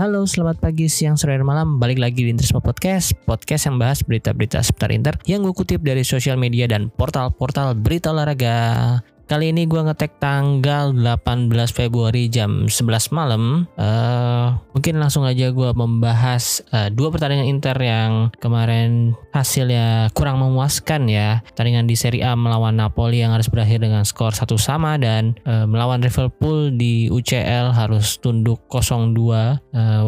Halo, selamat pagi, siang, sore, dan malam. Balik lagi di Interisme Podcast, podcast yang bahas berita-berita seputar Inter yang gue kutip dari sosial media dan portal-portal berita olahraga. Kali ini gue ngetek tanggal 18 Februari jam 11 malam. Uh, mungkin langsung aja gue membahas uh, dua pertandingan Inter yang kemarin hasilnya kurang memuaskan ya. Pertandingan di Serie A melawan Napoli yang harus berakhir dengan skor satu sama dan uh, melawan Liverpool di UCL harus tunduk 0-2 uh,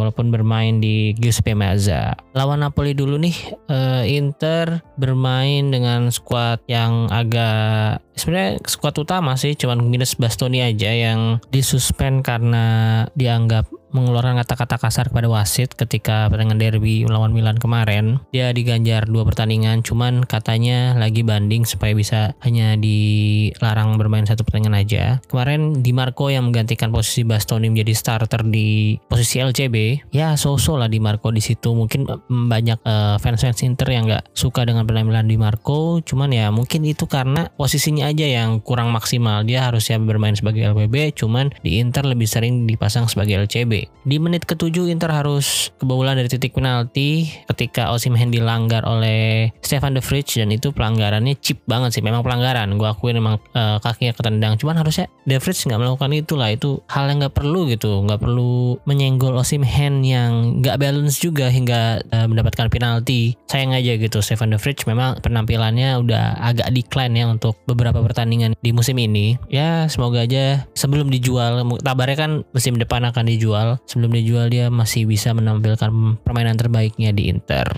walaupun bermain di Giuseppe Meazza. Lawan Napoli dulu nih, uh, Inter bermain dengan skuad yang agak sebenarnya skuad utama sih cuman minus Bastoni aja yang disuspend karena dianggap mengeluarkan kata-kata kasar kepada wasit ketika pertandingan derby melawan Milan kemarin. Dia diganjar dua pertandingan, cuman katanya lagi banding supaya bisa hanya dilarang bermain satu pertandingan aja. Kemarin Di Marco yang menggantikan posisi Bastoni menjadi starter di posisi LCB. Ya so-so lah Di Marco di situ. Mungkin banyak uh, fans-fans Inter yang nggak suka dengan penampilan Di Marco, cuman ya mungkin itu karena posisinya aja yang kurang maksimal. Dia harusnya bermain sebagai LBB, cuman di Inter lebih sering dipasang sebagai LCB. Di menit ketujuh Inter harus kebobolan dari titik penalti ketika Osimhen dilanggar oleh Stefan De Vrij dan itu pelanggarannya chip banget sih. Memang pelanggaran. Gue akuin memang uh, kakinya ketendang. Cuman harusnya De Vrij nggak melakukan itu lah. Itu hal yang nggak perlu gitu. Nggak perlu menyenggol Osimhen yang nggak balance juga hingga uh, mendapatkan penalti. Sayang aja gitu. Stefan De Vrij memang penampilannya udah agak decline ya untuk beberapa pertandingan di musim ini. Ya semoga aja sebelum dijual. Tabarnya kan musim depan akan dijual sebelum dijual dia masih bisa menampilkan permainan terbaiknya di Inter.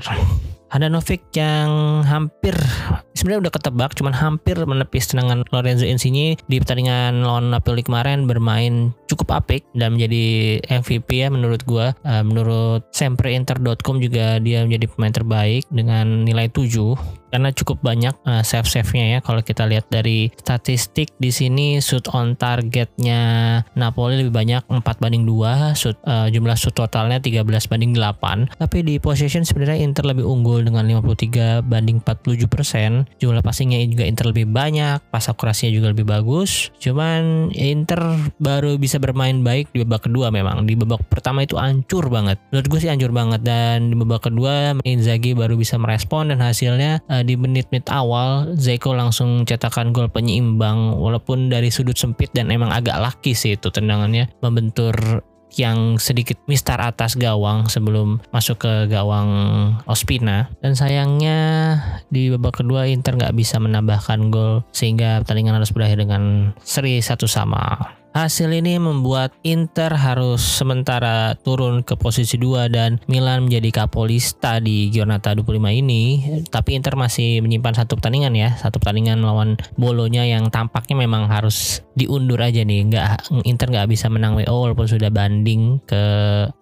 Handanovic yang hampir sebenarnya udah ketebak cuman hampir menepis tenangan Lorenzo Insigne di pertandingan lawan Napoli kemarin bermain cukup apik dan menjadi MVP ya menurut gua uh, menurut sempreinter.com juga dia menjadi pemain terbaik dengan nilai 7 karena cukup banyak uh, save-save-nya ya. Kalau kita lihat dari statistik di sini shoot on targetnya Napoli lebih banyak 4 banding 2 shoot, uh, jumlah shoot totalnya 13 banding 8 tapi di possession sebenarnya Inter lebih unggul dengan 53 banding 47 persen. Jumlah passingnya juga Inter lebih banyak pas akurasinya juga lebih bagus. Cuman Inter baru bisa bermain baik di babak kedua memang. Di babak pertama itu hancur banget. Menurut gue sih hancur banget. Dan di babak kedua Inzaghi baru bisa merespon dan hasilnya uh, di menit-menit awal Zeko langsung cetakan gol penyeimbang walaupun dari sudut sempit dan emang agak laki sih itu tendangannya membentur yang sedikit mistar atas gawang sebelum masuk ke gawang Ospina dan sayangnya di babak kedua Inter nggak bisa menambahkan gol sehingga pertandingan harus berakhir dengan seri satu sama. Hasil ini membuat Inter harus sementara turun ke posisi 2 dan Milan menjadi kapolista di Giornata 25 ini. Tapi Inter masih menyimpan satu pertandingan ya, satu pertandingan melawan Bolonya yang tampaknya memang harus diundur aja nih. Nggak Inter nggak bisa menang WO walaupun sudah banding ke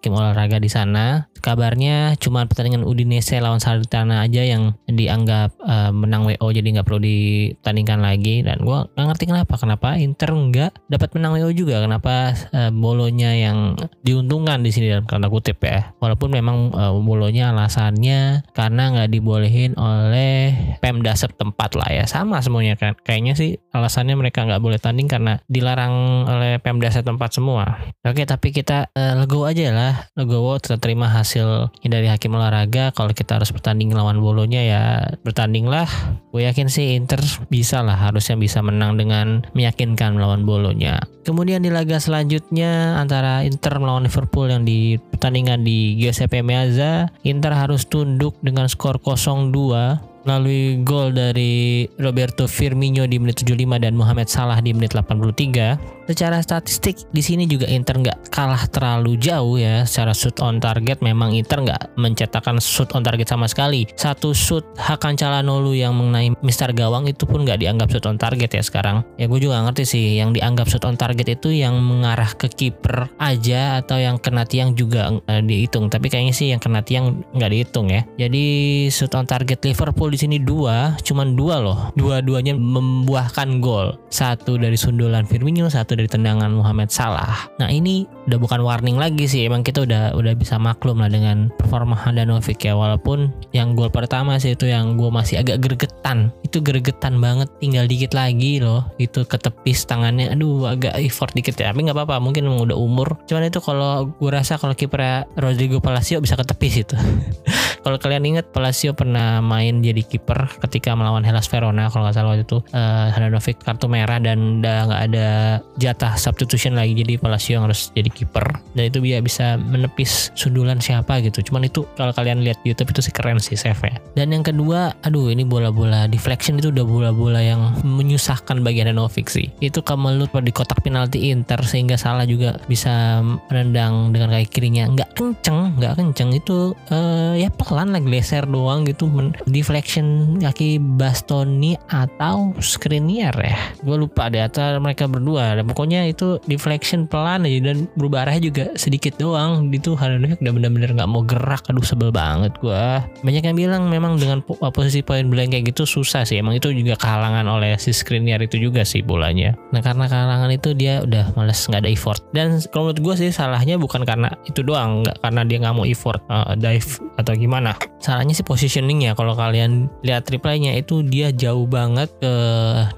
tim olahraga di sana. Kabarnya cuma pertandingan Udinese lawan Salernitana aja yang dianggap uh, menang WO jadi nggak perlu ditandingkan lagi dan gue nggak ngerti kenapa kenapa Inter nggak dapat menang WO Romeo juga kenapa uh, Bolonya yang diuntungkan di sini dalam tanda kutip ya. Walaupun memang uh, Bolonya alasannya karena nggak dibolehin oleh Pemda setempat lah ya. Sama semuanya kan. Kayaknya sih alasannya mereka nggak boleh tanding karena dilarang oleh Pemda setempat semua. Oke, tapi kita uh, legowo aja lah. Legowo terima hasil dari hakim olahraga. Kalau kita harus bertanding lawan Bolonya ya bertandinglah. Gue yakin sih Inter bisa lah harusnya bisa menang dengan meyakinkan melawan Bolonya. Kemudian di laga selanjutnya antara Inter melawan Liverpool yang di pertandingan di Giuseppe Meazza, Inter harus tunduk dengan skor 0-2 melalui gol dari Roberto Firmino di menit 75 dan Mohamed Salah di menit 83 secara statistik di sini juga Inter nggak kalah terlalu jauh ya. Secara shoot on target memang Inter nggak mencetakkan shoot on target sama sekali. Satu shoot Hakan Calhanoglu yang mengenai Mister Gawang itu pun nggak dianggap shoot on target ya sekarang. Ya gue juga ngerti sih yang dianggap shoot on target itu yang mengarah ke kiper aja atau yang kena tiang juga uh, dihitung. Tapi kayaknya sih yang kena tiang nggak dihitung ya. Jadi shoot on target Liverpool di sini dua cuman dua loh. Dua-duanya membuahkan gol. Satu dari sundulan Firmino satu dari tendangan Muhammad Salah. Nah ini udah bukan warning lagi sih, emang kita udah udah bisa maklum lah dengan performa Handanovic ya. Walaupun yang gol pertama sih itu yang gue masih agak gregetan, itu gregetan banget, tinggal dikit lagi loh, itu ketepis tangannya, aduh agak effort dikit ya. Tapi nggak apa-apa, mungkin udah umur. Cuman itu kalau gue rasa kalau kiper Rodrigo Palacio bisa ketepis itu. kalau kalian ingat Palacio pernah main jadi kiper ketika melawan Hellas Verona kalau nggak salah waktu itu uh, Handanovic kartu merah dan udah nggak ada jatah substitution lagi jadi Palacio yang harus jadi kiper dan itu dia bisa menepis sundulan siapa gitu. Cuman itu kalau kalian lihat YouTube itu sih keren sih save ya. Dan yang kedua aduh ini bola-bola deflection itu udah bola-bola yang menyusahkan bagi Handanovic sih. Itu kemelut di kotak penalti Inter sehingga salah juga bisa menendang dengan kaki kirinya. Nggak kenceng nggak kenceng itu uh, ya pelan lah geser doang gitu. Men deflection kaki Bastoni atau Skriniar ya? Gue lupa deh atau mereka berdua. Dan pokoknya itu deflection pelan aja dan berubah arahnya juga sedikit doang. Itu Handanovic udah bener-bener nggak mau gerak. Aduh sebel banget gue banyak yang bilang memang dengan posisi point blank kayak gitu susah sih. Emang itu juga kehalangan oleh si Skriniar itu juga sih bolanya. Nah karena kehalangan itu dia udah males nggak ada effort. Dan kalau menurut gue sih salahnya bukan karena itu doang. Nggak karena dia nggak mau effort uh, dive atau gimana. Salahnya sih positioning ya kalau kalian lihat replaynya itu dia jauh banget ke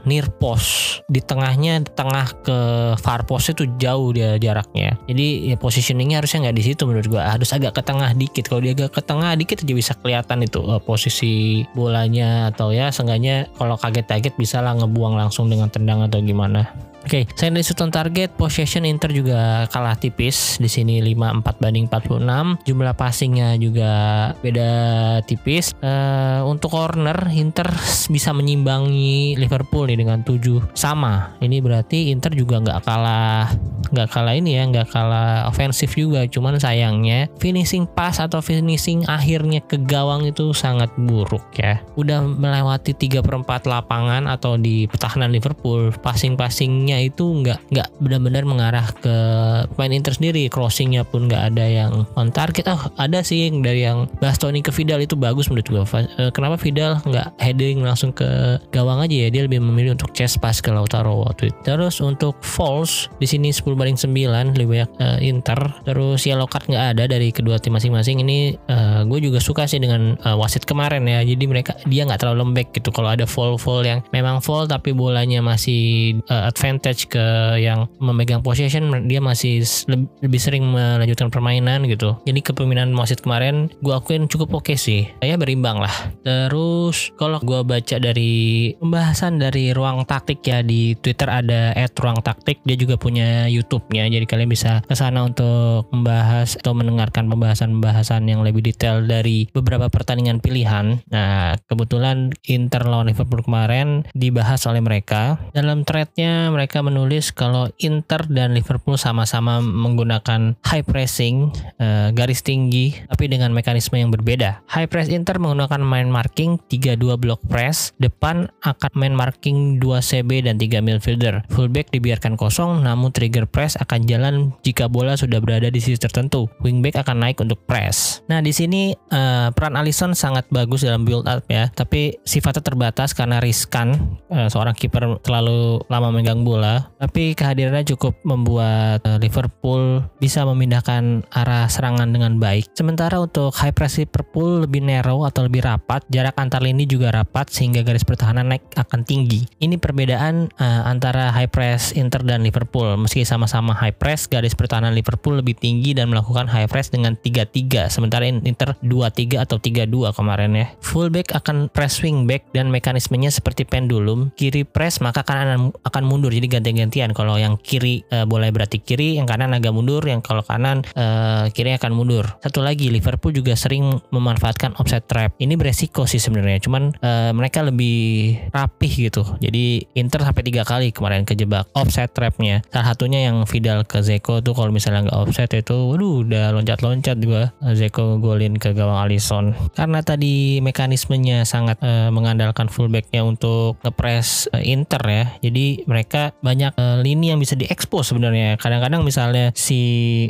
near post. Di tengahnya tengah ke far post itu jauh dia jaraknya jadi ya positioningnya harusnya nggak di situ menurut gua. Harus agak ke tengah dikit. Kalau dia agak ke tengah dikit aja bisa kelihatan itu uh, posisi bolanya atau ya seenggaknya kalau kaget-kaget bisa lah ngebuang langsung dengan tendang atau gimana Oke, okay, selain dari target, possession Inter juga kalah tipis. Di sini 54 banding 46. Jumlah passingnya juga beda tipis. Uh, untuk corner, Inter bisa menyimbangi Liverpool nih dengan 7 sama. Ini berarti Inter juga nggak kalah nggak kalah ini ya, nggak kalah ofensif juga. Cuman sayangnya finishing pass atau finishing akhirnya ke gawang itu sangat buruk ya. Udah melewati 3 per 4 lapangan atau di pertahanan Liverpool, passing-passingnya crossingnya itu nggak nggak benar-benar mengarah ke main Inter sendiri. Crossingnya pun nggak ada yang on target. Oh ada sih dari yang Bastoni ke Vidal itu bagus menurut gue eh, kenapa Vidal nggak heading langsung ke gawang aja ya? Dia lebih memilih untuk chest pass ke Lautaro waktu itu. Terus untuk false di sini 10 banding 9 lebih banyak uh, Inter. Terus yellow card nggak ada dari kedua tim masing-masing. Ini uh, gue juga suka sih dengan uh, wasit kemarin ya. Jadi mereka dia nggak terlalu lembek gitu. Kalau ada fall fall yang memang fall tapi bolanya masih uh, advance advantage ke yang memegang possession dia masih lebih sering melanjutkan permainan gitu. Jadi kepemimpinan wasit kemarin gue akuin cukup oke okay sih. Ya berimbang lah. Terus kalau gue baca dari pembahasan dari ruang taktik ya di Twitter ada at ruang taktik. Dia juga punya YouTube-nya jadi kalian bisa ke sana untuk membahas atau mendengarkan pembahasan-pembahasan yang lebih detail dari beberapa pertandingan pilihan. Nah kebetulan Inter lawan Liverpool kemarin dibahas oleh mereka. Dalam threadnya mereka mereka menulis kalau Inter dan Liverpool sama-sama menggunakan high pressing uh, garis tinggi tapi dengan mekanisme yang berbeda. High press Inter menggunakan main marking 3-2 block press, depan akan main marking 2 CB dan 3 midfielder. Fullback dibiarkan kosong namun trigger press akan jalan jika bola sudah berada di sisi tertentu. Wingback akan naik untuk press. Nah, di sini uh, peran Alisson sangat bagus dalam build up ya, tapi sifatnya terbatas karena riskan uh, seorang kiper terlalu lama memegang bola bola, tapi kehadirannya cukup membuat uh, Liverpool bisa memindahkan arah serangan dengan baik. Sementara untuk high press Liverpool lebih narrow atau lebih rapat, jarak antar lini juga rapat sehingga garis pertahanan naik akan tinggi. Ini perbedaan uh, antara high press Inter dan Liverpool. Meski sama-sama high press, garis pertahanan Liverpool lebih tinggi dan melakukan high press dengan 3-3, sementara Inter 2-3 atau 3-2 kemarin ya. Fullback akan press wingback dan mekanismenya seperti pendulum. Kiri press maka akan akan mundur. Jadi ganti-gantian kalau yang kiri uh, boleh berarti kiri yang kanan agak mundur yang kalau kanan uh, kiri akan mundur. Satu lagi Liverpool juga sering memanfaatkan offset trap. Ini beresiko sih sebenarnya cuman uh, mereka lebih rapih gitu. Jadi Inter sampai tiga kali kemarin kejebak offset trapnya. Salah satunya yang Vidal ke Zeko tuh kalau misalnya nggak offset itu waduh udah loncat-loncat juga Zeko golin ke gawang Alisson. Karena tadi mekanismenya sangat uh, mengandalkan fullbacknya untuk ngepres uh, Inter ya. Jadi mereka banyak uh, lini yang bisa diekspos sebenarnya. Kadang-kadang misalnya si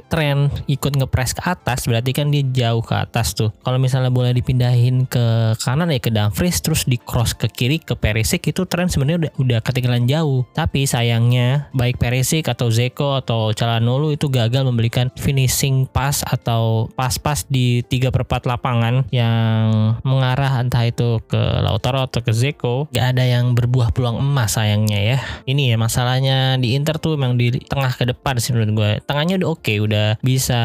tren ikut ngepres ke atas berarti kan dia jauh ke atas tuh. Kalau misalnya boleh dipindahin ke kanan ya ke Dumfries terus di cross ke kiri ke Perisic itu tren sebenarnya udah udah ketinggalan jauh. Tapi sayangnya baik Perisic atau Zeko atau Calhanoglu itu gagal memberikan finishing pass atau pas-pas di 3 per 4 lapangan yang mengarah entah itu ke Lautaro atau ke Zeko. Gak ada yang berbuah peluang emas sayangnya ya. Ini ya masalahnya di Inter tuh memang di tengah ke depan sih menurut gue. Tengahnya udah oke, okay, udah bisa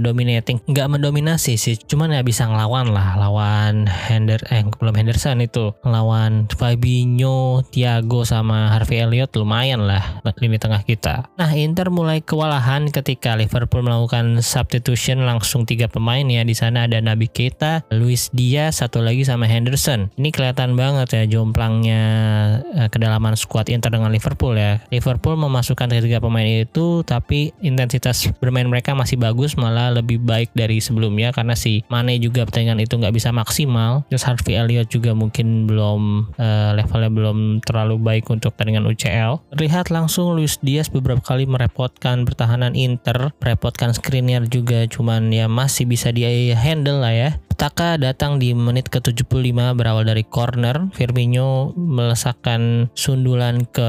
dominating. Nggak mendominasi sih, cuman ya bisa ngelawan lah. Lawan Hender, eh belum Henderson itu. Lawan Fabinho, Thiago sama Harvey Elliott lumayan lah lini tengah kita. Nah Inter mulai kewalahan ketika Liverpool melakukan substitution langsung tiga pemain ya. Di sana ada Nabi Keita, Luis Diaz, satu lagi sama Henderson. Ini kelihatan banget ya jomplangnya eh, kedalaman squad Inter dengan Liverpool ya. Liverpool memasukkan ketiga pemain itu tapi intensitas bermain mereka masih bagus malah lebih baik dari sebelumnya karena si Mane juga pertandingan itu nggak bisa maksimal. Terus Harvey Elliott juga mungkin belum uh, levelnya belum terlalu baik untuk pertandingan UCL. Terlihat langsung Luis Diaz beberapa kali merepotkan pertahanan Inter, merepotkan Skriniar juga cuman ya masih bisa di handle lah ya. Taka datang di menit ke-75 berawal dari corner. Firmino melesakkan sundulan ke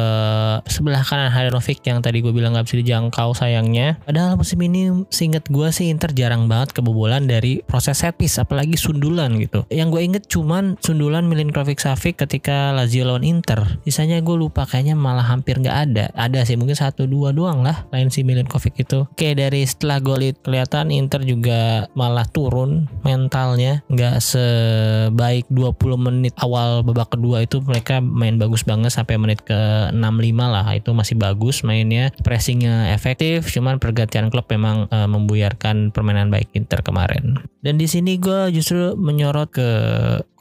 sebelah kanan Handanovic yang tadi gue bilang gak bisa dijangkau sayangnya. Padahal musim ini seinget gue sih Inter jarang banget kebobolan dari proses set piece apalagi sundulan gitu. Yang gue inget cuman sundulan Milinkovic Savic ketika Lazio lawan Inter. Sisanya gue lupa kayaknya malah hampir nggak ada. Ada sih mungkin satu dua doang lah lain si Milinkovic itu. Oke dari setelah gol itu kelihatan Inter juga malah turun mentalnya mainnya nggak sebaik 20 menit awal babak kedua itu mereka main bagus banget sampai menit ke 65 lah. Itu masih bagus mainnya. Pressingnya efektif cuman pergantian klub memang uh, membuyarkan permainan baik Inter kemarin. Dan di sini gue justru menyorot ke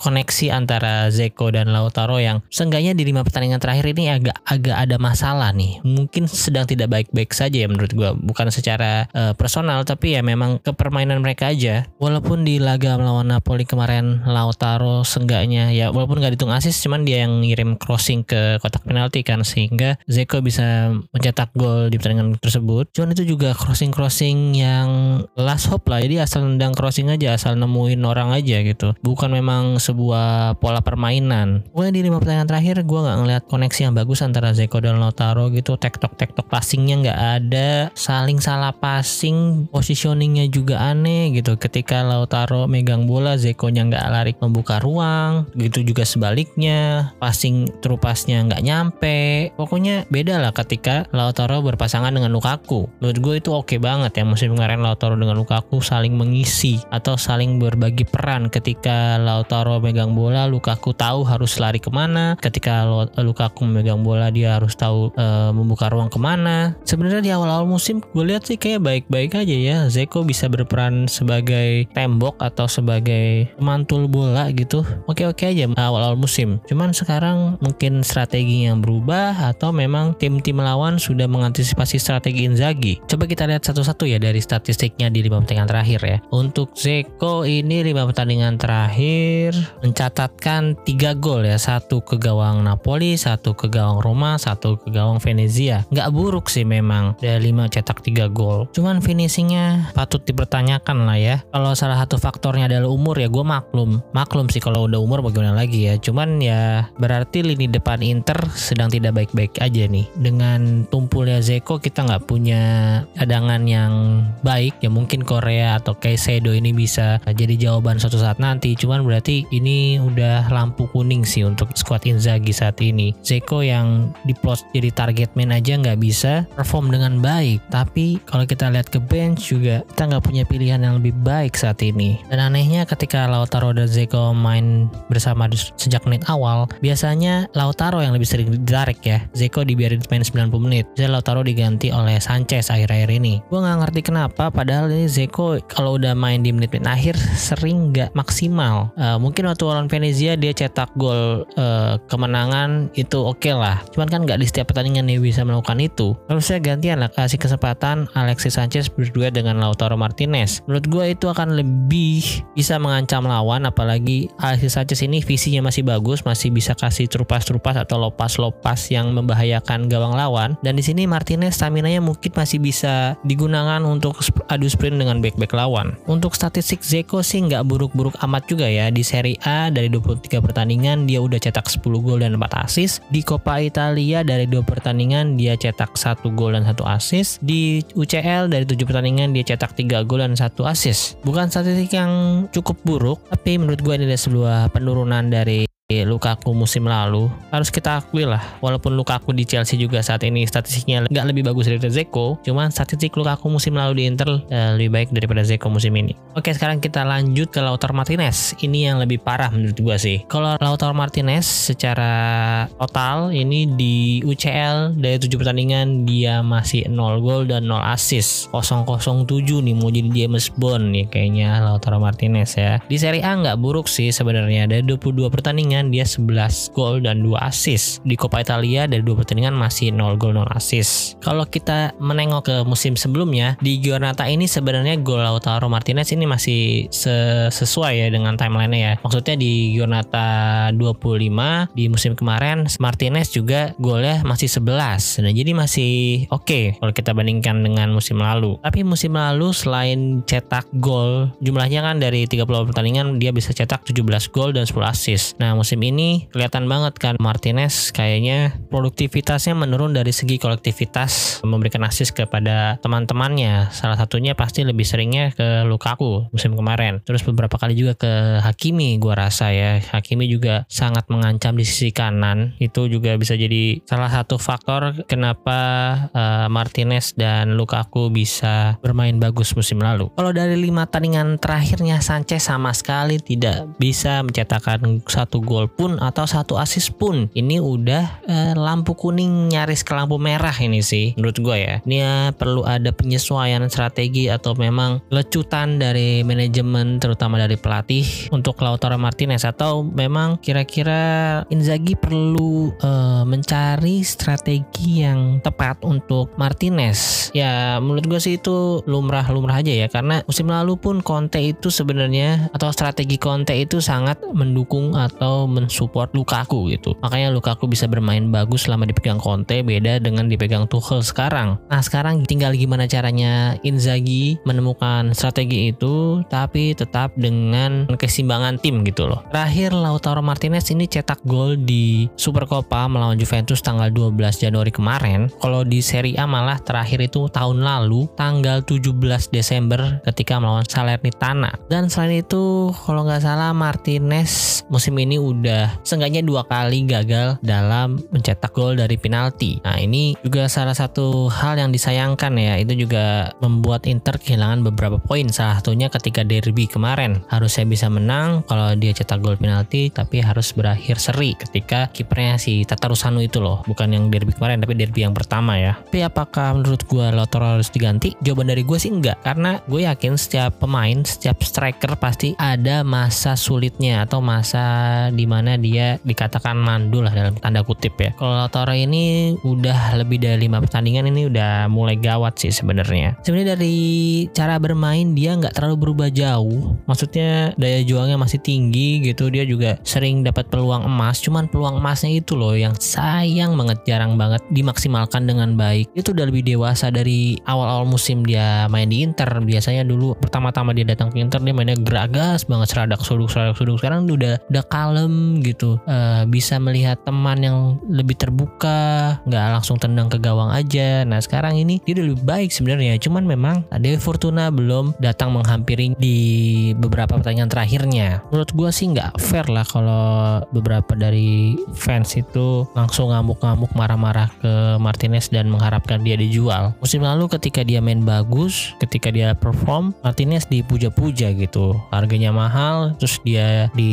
koneksi antara Zeko dan Lautaro yang seenggaknya di lima pertandingan terakhir ini agak agak ada masalah nih. Mungkin sedang tidak baik-baik saja ya menurut gue bukan secara uh, personal tapi ya memang kepermainan mereka aja. Walaupun di laga lawan Napoli kemarin Lautaro seenggaknya ya walaupun nggak dihitung asis cuman dia yang ngirim crossing ke kotak penalti kan sehingga Zeko bisa mencetak gol di pertandingan tersebut. Cuman itu juga crossing-crossing yang last hope lah. Jadi asal nendang crossing aja asal nemuin orang aja gitu. Bukan memang sebuah pola permainan. Gue di lima pertandingan terakhir gue nggak ngeliat koneksi yang bagus antara Zeko dan Lautaro gitu. Tektok tektok passingnya nggak ada. Saling salah passing positioningnya juga aneh gitu. Ketika Lautaro megang megang bola Zekonya nggak lari membuka ruang gitu juga sebaliknya passing trupasnya nggak nyampe. Pokoknya beda lah ketika Lautaro berpasangan dengan Lukaku. Menurut gue itu oke okay banget ya musim kemarin Lautaro dengan Lukaku saling mengisi atau saling berbagi peran ketika Lautaro megang bola Lukaku tahu harus lari ke mana ketika Lukaku memegang bola dia harus tahu e, membuka ruang ke mana. Sebenarnya di awal-awal musim gue lihat sih kayak baik-baik aja ya Zeko bisa berperan sebagai tembok atau sebagai sebagai mantul bola gitu oke-oke aja awal-awal musim. Cuman sekarang mungkin strategi yang berubah atau memang tim-tim lawan sudah mengantisipasi strategi Inzaghi. Coba kita lihat satu-satu ya dari statistiknya di lima pertandingan terakhir ya. Untuk Zeko ini lima pertandingan terakhir mencatatkan tiga gol ya. Satu ke gawang Napoli satu ke gawang Roma satu ke gawang Venezia. Nggak buruk sih memang dari lima cetak tiga gol. Cuman finishingnya patut dipertanyakan lah ya. Kalau salah satu faktornya adalah umur ya gue maklum. Maklum sih kalau udah umur bagaimana lagi ya. Cuman ya berarti lini depan Inter sedang tidak baik-baik aja nih. Dengan tumpulnya Zeko kita nggak punya cadangan yang baik. Ya mungkin Korea atau Kaisedo ini bisa jadi jawaban suatu saat nanti. Cuman berarti ini udah lampu kuning sih untuk squad Inzaghi saat ini. Zeko yang diplot jadi target man aja nggak bisa perform dengan baik. Tapi kalau kita lihat ke bench juga kita nggak punya pilihan yang lebih baik saat ini. Dan anehnya anehnya ketika Lautaro dan Zeko main bersama sejak menit awal, biasanya Lautaro yang lebih sering ditarik ya. Zeko dibiarin main 90 menit. Jadi Lautaro diganti oleh Sanchez akhir-akhir ini. Gue nggak ngerti kenapa, padahal ini Zeko kalau udah main di menit-menit akhir sering nggak maksimal. Uh, mungkin waktu lawan Venezia dia cetak gol uh, kemenangan itu oke okay lah. Cuman kan nggak di setiap pertandingan dia bisa melakukan itu. Harusnya gantian lah kasih kesempatan Alexis Sanchez berdua dengan Lautaro Martinez. Menurut gue itu akan lebih bisa mengancam lawan apalagi Alexis Sanchez ini visinya masih bagus, masih bisa kasih terupas-terupas atau lopas-lopas yang membahayakan gawang lawan dan di sini Martinez stamina-nya mungkin masih bisa digunakan untuk adu sprint dengan back-back lawan. Untuk statistik Zeko sih nggak buruk-buruk amat juga ya di Serie A dari 23 pertandingan dia udah cetak 10 gol dan 4 assist. Di Coppa Italia dari 2 pertandingan dia cetak 1 gol dan 1 assist. Di UCL dari 7 pertandingan dia cetak 3 gol dan 1 assist. Bukan statistik yang cukup buruk, tapi menurut gue ini adalah sebuah penurunan dari Lukaku musim lalu. Harus kita akui lah walaupun Lukaku di Chelsea juga saat ini statistiknya nggak lebih bagus dari Zeko cuman statistik Lukaku musim lalu di Inter uh, lebih baik daripada Zeko musim ini. Oke sekarang kita lanjut ke Lautaro Martinez. Ini yang lebih parah menurut gua sih. Kalau Lautaro Martinez secara total ini di UCL dari 7 pertandingan dia masih 0 gol dan 0 assist. 007 nih mau jadi James Bond nih kayaknya Lautaro Martinez ya. Di Serie A nggak buruk sih sebenarnya. Dari 22 pertandingan pertandingan dia 11 gol dan 2 assist. Di Coppa Italia dari dua pertandingan masih 0 gol 0 assist. Kalau kita menengok ke musim sebelumnya, di Giornata ini sebenarnya gol Lautaro Martinez ini masih sesuai ya dengan timeline-nya ya. Maksudnya di Giornata 25 di musim kemarin Martinez juga golnya masih 11. Nah, jadi masih oke okay kalau kita bandingkan dengan musim lalu. Tapi musim lalu selain cetak gol, jumlahnya kan dari 30 pertandingan dia bisa cetak 17 gol dan 10 assist. Nah, musim ini kelihatan banget kan Martinez kayaknya produktivitasnya menurun dari segi kolektivitas memberikan assist kepada teman-temannya. Salah satunya pasti lebih seringnya ke Lukaku musim kemarin. Terus beberapa kali juga ke Hakimi gua rasa ya. Hakimi juga sangat mengancam di sisi kanan. Itu juga bisa jadi salah satu faktor kenapa uh, Martinez dan Lukaku bisa bermain bagus musim lalu. Kalau dari lima tandingan terakhirnya Sanchez sama sekali tidak bisa mencetakkan satu gol gol pun atau satu assist pun. Ini udah eh, lampu kuning nyaris ke lampu merah ini sih menurut gue ya. Ini ya, perlu ada penyesuaian strategi atau memang lecutan dari manajemen terutama dari pelatih untuk Lautaro Martinez. Atau memang kira-kira Inzaghi perlu eh, mencari strategi yang tepat untuk Martinez? Ya menurut gue sih itu lumrah-lumrah aja ya. Karena musim lalu pun Conte itu sebenarnya atau strategi Conte itu sangat mendukung atau mensupport Lukaku gitu. Makanya Lukaku bisa bermain bagus selama dipegang Conte beda dengan dipegang Tuchel sekarang. Nah sekarang tinggal gimana caranya Inzaghi menemukan strategi itu tapi tetap dengan keseimbangan tim gitu loh. Terakhir Lautaro Martinez ini cetak gol di Super Copa melawan Juventus tanggal 12 Januari kemarin. Kalau di Serie A malah terakhir itu tahun lalu tanggal 17 Desember ketika melawan Salernitana. Dan selain itu kalau nggak salah Martinez musim ini udah seenggaknya dua kali gagal dalam mencetak gol dari penalti. Nah ini juga salah satu hal yang disayangkan ya. Itu juga membuat Inter kehilangan beberapa poin. Salah satunya ketika derby kemarin. Harusnya bisa menang kalau dia cetak gol penalti tapi harus berakhir seri ketika kipernya si Tata Rusano itu loh. Bukan yang derby kemarin tapi derby yang pertama ya. Tapi apakah menurut gue Lautaro harus diganti? Jawaban dari gue sih enggak. Karena gue yakin setiap pemain, setiap striker pasti ada masa sulitnya atau masa di mana dia dikatakan mandul lah dalam tanda kutip ya. Kalau Lautaro ini udah lebih dari lima pertandingan ini udah mulai gawat sih sebenarnya. Sebenarnya dari cara bermain dia nggak terlalu berubah jauh. Maksudnya daya juangnya masih tinggi gitu. Dia juga sering dapat peluang emas. Cuman peluang emasnya itu loh yang sayang banget jarang banget dimaksimalkan dengan baik. Itu udah lebih dewasa dari awal-awal musim dia main di Inter. Biasanya dulu pertama-tama dia datang ke Inter dia mainnya geragas banget seradak suduk seradak suduk. Sekarang udah udah kalem kalem gitu. Uh, bisa melihat teman yang lebih terbuka nggak langsung tendang ke gawang aja. Nah sekarang ini dia udah lebih baik sebenarnya. Cuman memang Dewi Fortuna belum datang menghampiri di beberapa pertandingan terakhirnya. Menurut gue sih nggak fair lah kalau beberapa dari fans itu langsung ngamuk-ngamuk marah-marah ke Martinez dan mengharapkan dia dijual. Musim lalu ketika dia main bagus ketika dia perform Martinez dipuja-puja gitu. Harganya mahal terus dia di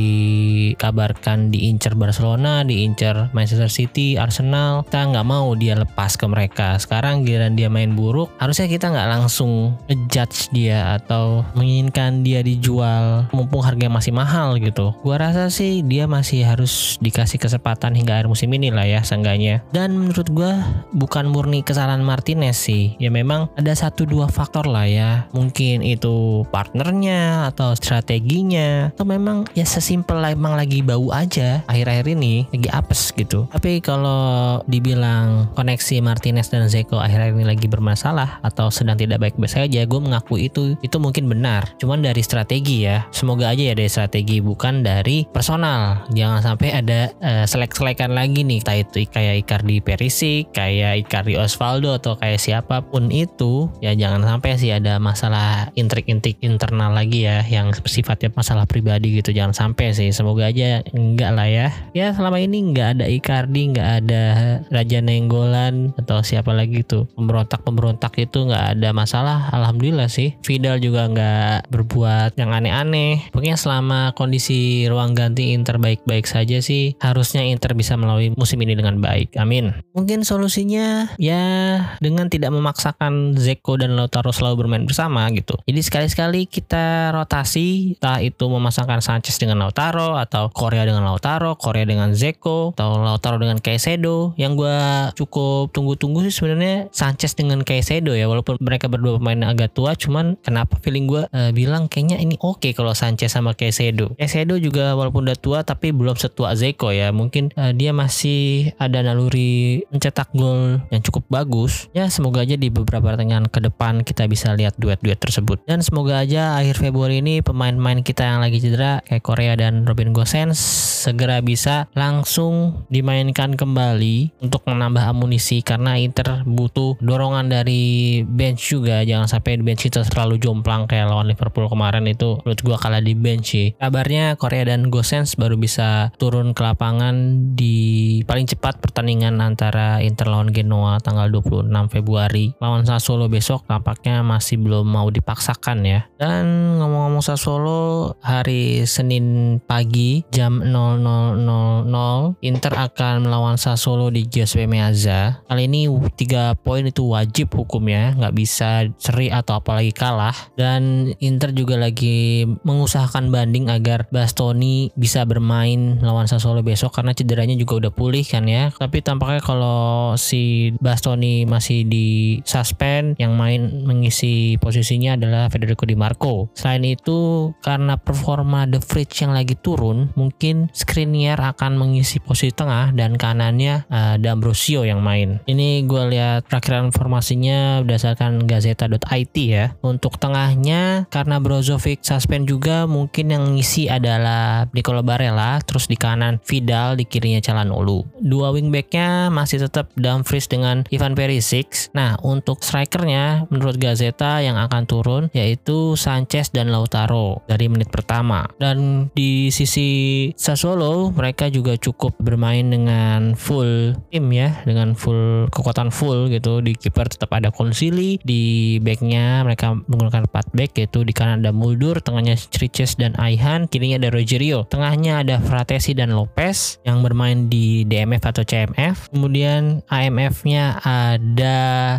dikabarkan diincar Barcelona, diincar Manchester City, Arsenal. Kita nggak mau dia lepas ke mereka. Sekarang giliran dia main buruk, harusnya kita nggak langsung ngejudge dia atau menginginkan dia dijual mumpung harganya masih mahal gitu. Gua rasa sih dia masih harus dikasih kesempatan hingga akhir musim ini lah ya seenggaknya. Dan menurut gua bukan murni kesalahan Martinez sih. Ya memang ada satu dua faktor lah ya. Mungkin itu partnernya atau strateginya atau memang ya sesimpel emang lagi bau aja akhir-akhir ini lagi apes gitu. Tapi kalau dibilang koneksi Martinez dan Zeko akhir-akhir ini lagi bermasalah atau sedang tidak baik-baik saja, gue mengaku itu itu mungkin benar. Cuman dari strategi ya. Semoga aja ya dari strategi bukan dari personal. Jangan sampai ada uh, selek-selekan lagi nih. Entah itu kayak Icardi Perisic, kayak Icardi Osvaldo atau kayak siapa pun itu, ya jangan sampai sih ada masalah intrik-intrik internal lagi ya yang sifatnya masalah pribadi gitu. Jangan sampai sih. Semoga aja enggak lah ya. Ya selama ini enggak ada Icardi, enggak ada Raja Nenggolan atau siapa lagi tuh pemberontak-pemberontak itu nggak ada masalah. Alhamdulillah sih. Vidal juga nggak berbuat yang aneh-aneh. Pokoknya selama kondisi ruang ganti Inter baik-baik saja sih harusnya Inter bisa melalui musim ini dengan baik. Amin. Mungkin solusinya ya dengan tidak memaksakan Zeko dan Lautaro selalu bermain bersama gitu. Jadi sekali-sekali kita rotasi entah itu memasangkan Sanchez dengan Lautaro atau Korea dengan Lautaro Korea dengan Zeko atau Lautaro dengan Caicedo yang gue cukup tunggu-tunggu sih sebenarnya Sanchez dengan Caicedo ya walaupun mereka berdua pemain agak tua cuman kenapa feeling gue uh, bilang kayaknya ini oke okay kalau Sanchez sama Caicedo Caicedo juga walaupun udah tua tapi belum setua Zeko ya. Mungkin uh, dia masih ada naluri mencetak gol yang cukup bagus. Ya semoga aja di beberapa pertandingan ke depan kita bisa lihat duet-duet tersebut. Dan semoga aja akhir Februari ini pemain-pemain kita yang lagi cedera kayak Korea dan Robin Gosens segera bisa langsung dimainkan kembali untuk menambah amunisi karena Inter butuh dorongan dari bench juga. Jangan sampai bench kita terlalu jomplang kayak lawan Liverpool kemarin itu menurut gua kalah di bench sih. Kabarnya Korea dan Gosens baru bisa turun ke lapangan di paling cepat pertandingan antara Inter lawan Genoa tanggal 26 Februari. Lawan Sassuolo besok tampaknya masih belum mau dipaksakan ya. Dan ngomong-ngomong Sassuolo hari Senin pagi jam 00.00 Inter akan melawan Sassuolo di Giuseppe Meazza. Kali ini tiga poin itu wajib hukumnya nggak bisa seri atau apalagi kalah. Dan Inter juga lagi mengusahakan banding agar Bastoni bisa bermain lawan Sassuolo besok karena cederanya juga udah pulih kan ya. Tapi tampaknya kalau si Bastoni masih di suspend yang main mengisi posisinya adalah Federico Di Marco. Selain itu karena performa The Fridge yang lagi turun mungkin Skriniar akan mengisi posisi tengah dan kanannya uh, D'Ambrosio yang main. Ini gue lihat perakhiran informasinya berdasarkan gazeta.it ya. Untuk tengahnya karena Brozovic suspend juga mungkin yang ngisi adalah Nicolo Barella terus di kanan Vidal di kirinya Calhanoglu. Dua wingbacknya masih tetap Dumfries dengan Ivan Perisic. Nah untuk strikernya menurut Gazeta yang akan turun yaitu Sanchez dan Lautaro dari menit pertama. Dan di sisi Sassuolo mereka juga cukup bermain dengan full tim ya dengan full kekuatan full gitu. Di kiper tetap ada Konsili di backnya mereka menggunakan 4 back yaitu di kanan ada Muldur tengahnya Striches dan Aihan kirinya ada Rogerio. Tengahnya ada Fratesi dan Lopez yang bermain di DMF atau CMF kemudian AMF-nya ada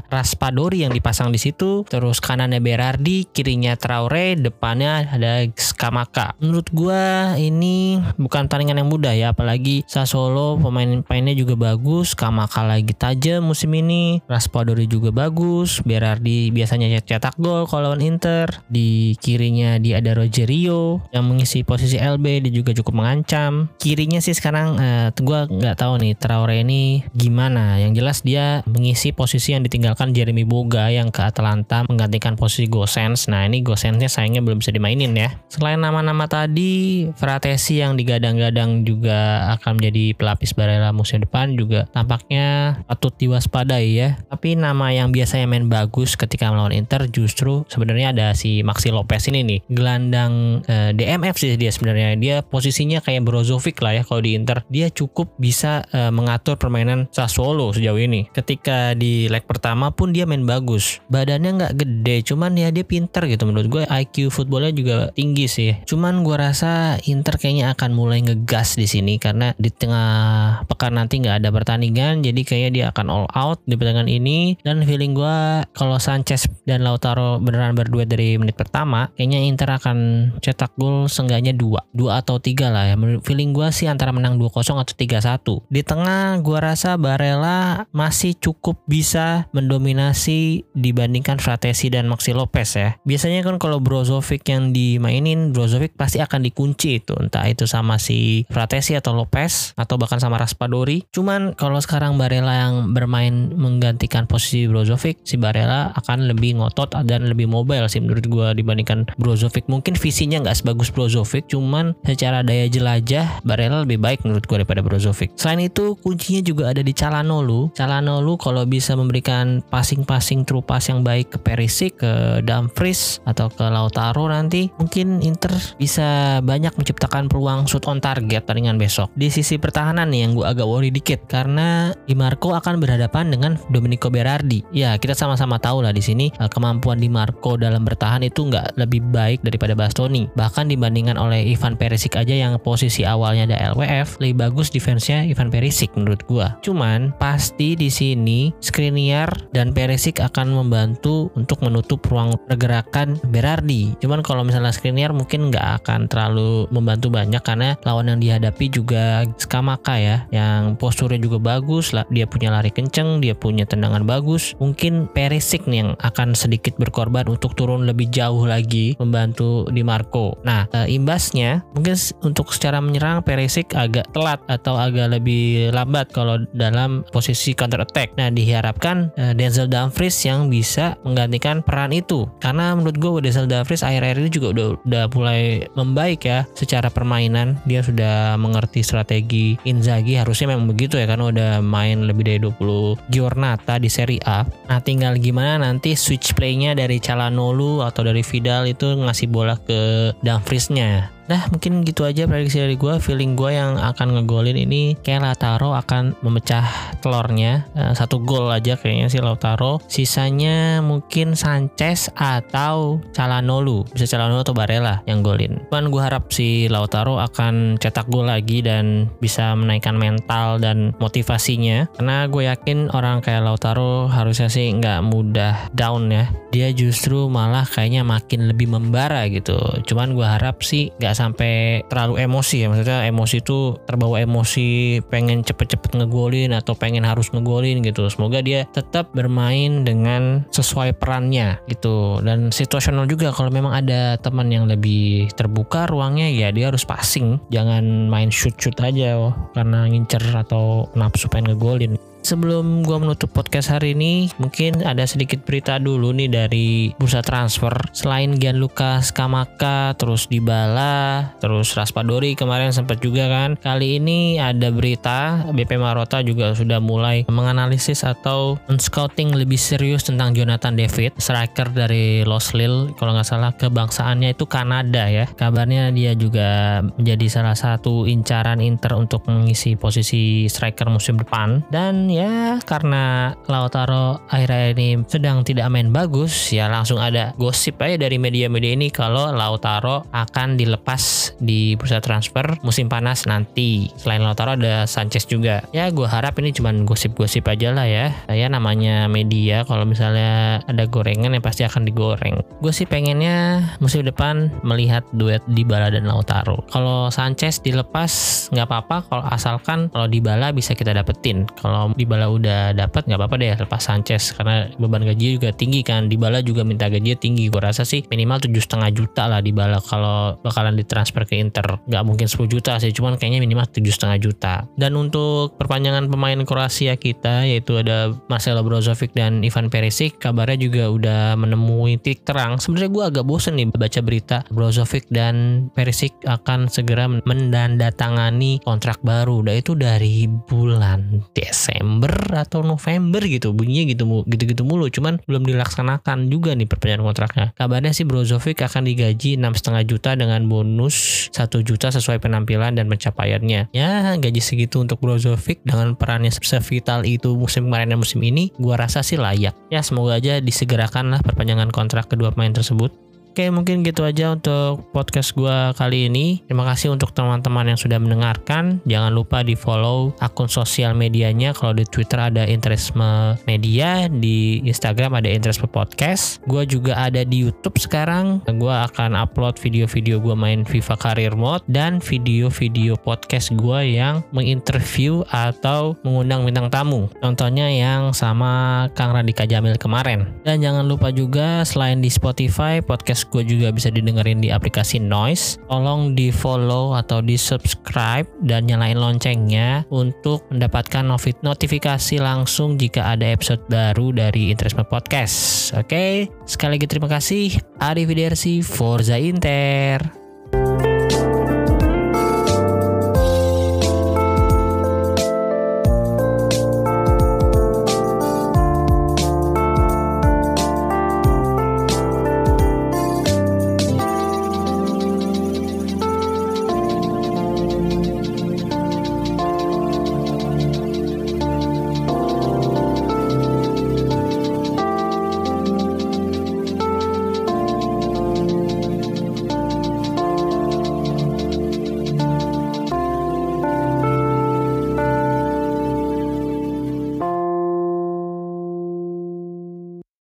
Raspadori yang dipasang di situ terus kanannya Berardi kirinya Traore depannya ada Skamaka menurut gua ini bukan pertandingan yang mudah ya apalagi Sassuolo pemain-pemainnya juga bagus Skamaka lagi tajam musim ini Raspadori juga bagus Berardi biasanya cetak gol kalau lawan Inter di kirinya dia ada Rogerio yang mengisi posisi LB dia juga cukup mengancam. Kirinya sih sekarang uh, gua nggak tahu nih Traore ini gimana. Yang jelas dia mengisi posisi yang ditinggalkan Jeremy Boga yang ke Atalanta menggantikan posisi Gosens nah ini Gosensnya sayangnya belum bisa dimainin ya. Selain nama-nama tadi Fratesi yang digadang-gadang juga akan menjadi pelapis Barella musim depan juga tampaknya patut diwaspadai ya. Tapi nama yang biasanya main bagus ketika melawan Inter justru sebenarnya ada si Maxi Lopez ini nih. Gelandang eh, DMF sih dia sebenarnya. Dia posisinya kayak Brozovic lah ya kalau di Inter. Dia cukup bisa eh, mengatur permainan Sassuolo sejauh ini. Ketika di leg pertama pun dia main bagus. Badannya nggak gede cuman ya dia pinter gitu menurut gue. IQ footballnya juga tinggi sih. Cuman gue rasa Inter kayaknya akan mulai ngegas di sini karena di tengah pekan nanti nggak ada pertandingan jadi kayaknya dia akan all out di pertandingan ini. Dan feeling gue kalau Sanchez dan Lautaro beneran berduet dari menit pertama kayaknya Inter akan cetak gol seenggaknya dua dua atau tiga lah ya. Feeling gue sih antara menang 2-0 atau 3-1 di tengah gue rasa Barella masih cukup bisa mendominasi dibandingkan Fratesi dan Maxi Lopez ya. Biasanya kan kalau Brozovic yang dimainin Brozovic pasti akan dikunci itu entah itu sama si Fratesi atau Lopez atau bahkan sama Raspadori. Cuman kalau sekarang Barella yang bermain menggantikan posisi Brozovic si Barella akan lebih ngotot dan lebih mobile sih menurut gue dibandingkan Brozovic. Mungkin visinya nggak sebagus Brozovic cuman secara daya jelajah Barella lebih baik menurut gue daripada Brozovic. Selain itu kuncinya juga ada di Calhanoglu. Calhanoglu kalau bisa memberikan passing-passing true pass yang baik ke Perisic ke Dumfries atau ke Lautaro nanti mungkin Inter bisa banyak menciptakan peluang shoot on target pertandingan besok. Di sisi pertahanan nih yang gue agak worry dikit karena Di Marco akan berhadapan dengan Domenico Berardi. Ya kita sama-sama tahu lah di sini eh, kemampuan Di Marco dalam bertahan itu nggak lebih baik daripada Bastoni. Bahkan dibandingkan oleh Ivan Perisic aja yang posisi awalnya ada LWF lebih bagus defense-nya Ivan Perisic menurut gue. Cuman pasti di sini Skriniar dan Perisic akan membantu untuk menutup ruang pergerakan Berardi. Cuman kalau misalnya Skriniar mungkin nggak akan terlalu membantu banyak karena lawan yang dihadapi juga Skamaka ya yang posturnya juga bagus lah dia punya lari kenceng dia punya tendangan bagus. Mungkin Perisic nih yang akan sedikit berkorban untuk turun lebih jauh lagi membantu Di Marco. Nah e, imbasnya mungkin untuk secara menyerang Perisic agak telat atau agak lebih lambat kalau dalam posisi counter attack. Nah diharapkan e, Denzel Dumfries yang bisa menggantikan peran itu. Karena menurut gue Denzel Dumfries akhir-akhir ini juga udah udah mulai membaik ya secara permainan dia sudah mengerti strategi Inzaghi. Harusnya memang begitu ya karena udah main lebih dari 20 giornata di Serie A. Nah tinggal gimana nanti switch playnya dari Calhanoglu atau dari Vidal itu ngasih bola ke Dumfriesnya Nah mungkin gitu aja prediksi dari gue Feeling gue yang akan ngegolin ini Kayak Lautaro akan memecah telurnya. Uh, Satu gol aja kayaknya sih Lautaro. Sisanya mungkin Sanchez atau Calhanoglu. Bisa Calhanoglu atau Barella yang golin. Cuman gue harap si Lautaro akan cetak gol lagi Dan bisa menaikkan mental dan motivasinya. Karena gue yakin orang kayak Lautaro harusnya sih nggak mudah down ya. Dia justru malah kayaknya makin lebih membara gitu. Cuman gue harap sih nggak sampai terlalu emosi ya. Maksudnya emosi itu terbawa emosi pengen cepet-cepet ngegolin atau pengen harus ngegolin gitu. Semoga dia tetap bermain dengan sesuai perannya gitu. Dan situasional juga kalau memang ada teman yang lebih terbuka ruangnya ya dia harus passing. Jangan main shoot shoot aja oh, karena ngincer atau nafsu pengen ngegolin Sebelum gua menutup podcast hari ini, mungkin ada sedikit berita dulu nih dari bursa transfer. Selain Gianluca Skamaka, terus Dybala, terus Raspadori kemarin sempat juga kan. Kali ini ada berita BP Marota juga sudah mulai menganalisis atau men-scouting lebih serius tentang Jonathan David, striker dari Los Lille kalau nggak salah kebangsaannya itu Kanada ya. Kabarnya dia juga menjadi salah satu incaran Inter untuk mengisi posisi striker musim depan dan ya karena Lautaro akhir-akhir ini sedang tidak main bagus ya langsung ada gosip aja dari media-media ini kalau Lautaro akan dilepas di bursa transfer musim panas nanti. Selain Lautaro ada Sanchez juga. Ya gue harap ini cuma gosip-gosip aja lah ya. Saya namanya media kalau misalnya ada gorengan ya pasti akan digoreng. Gue sih pengennya musim depan melihat duet Dybala dan Lautaro. Kalau Sanchez dilepas nggak apa-apa. Kalau asalkan kalau Dybala bisa kita dapetin. Kalau Dybala udah dapat nggak apa-apa deh lepas Sanchez. Karena beban gaji juga tinggi kan. Dybala juga minta gajinya tinggi. Gue rasa sih minimal tujuh setengah juta lah Dybala kalau bakalan ditransfer ke Inter. Nggak mungkin 10 juta sih cuman kayaknya minimal tujuh setengah juta. Dan untuk perpanjangan pemain Kroasia kita yaitu ada Marcelo Brozovic dan Ivan Perisic kabarnya juga udah menemui titik terang. Sebenarnya gue agak bosen nih baca berita Brozovic dan Perisic akan segera mendandatangani kontrak baru. Dan itu dari bulan Desember Desember atau November gitu bunyinya gitu gitu-gitu mulu. Cuman belum dilaksanakan juga nih perpanjangan kontraknya. Kabarnya sih Brozovic akan digaji enam setengah juta dengan bonus satu juta sesuai penampilan dan pencapaiannya. Ya gaji segitu untuk Brozovic dengan perannya sevital itu musim kemarin dan musim ini gua rasa sih layak. Ya semoga aja disegerakan lah perpanjangan kontrak kedua pemain tersebut Oke, mungkin gitu aja untuk podcast gue kali ini. Terima kasih untuk teman-teman yang sudah mendengarkan. Jangan lupa di follow akun sosial medianya. Kalau di Twitter ada Interisme Media, di Instagram ada Interisme Podcast. Gue juga ada di YouTube sekarang. Gue akan upload video-video gue main FIFA Career Mode dan video-video podcast gue yang menginterview atau mengundang bintang tamu. Contohnya yang sama Kang Radika Jamil kemarin. Dan jangan lupa juga selain di Spotify, podcast podcast gue juga bisa didengerin di aplikasi Noise. Tolong di follow atau di subscribe dan nyalain loncengnya untuk mendapatkan notifikasi langsung jika ada episode baru dari Interisme Podcast. Oke, sekali lagi terima kasih. Arrivederci, Forza Inter.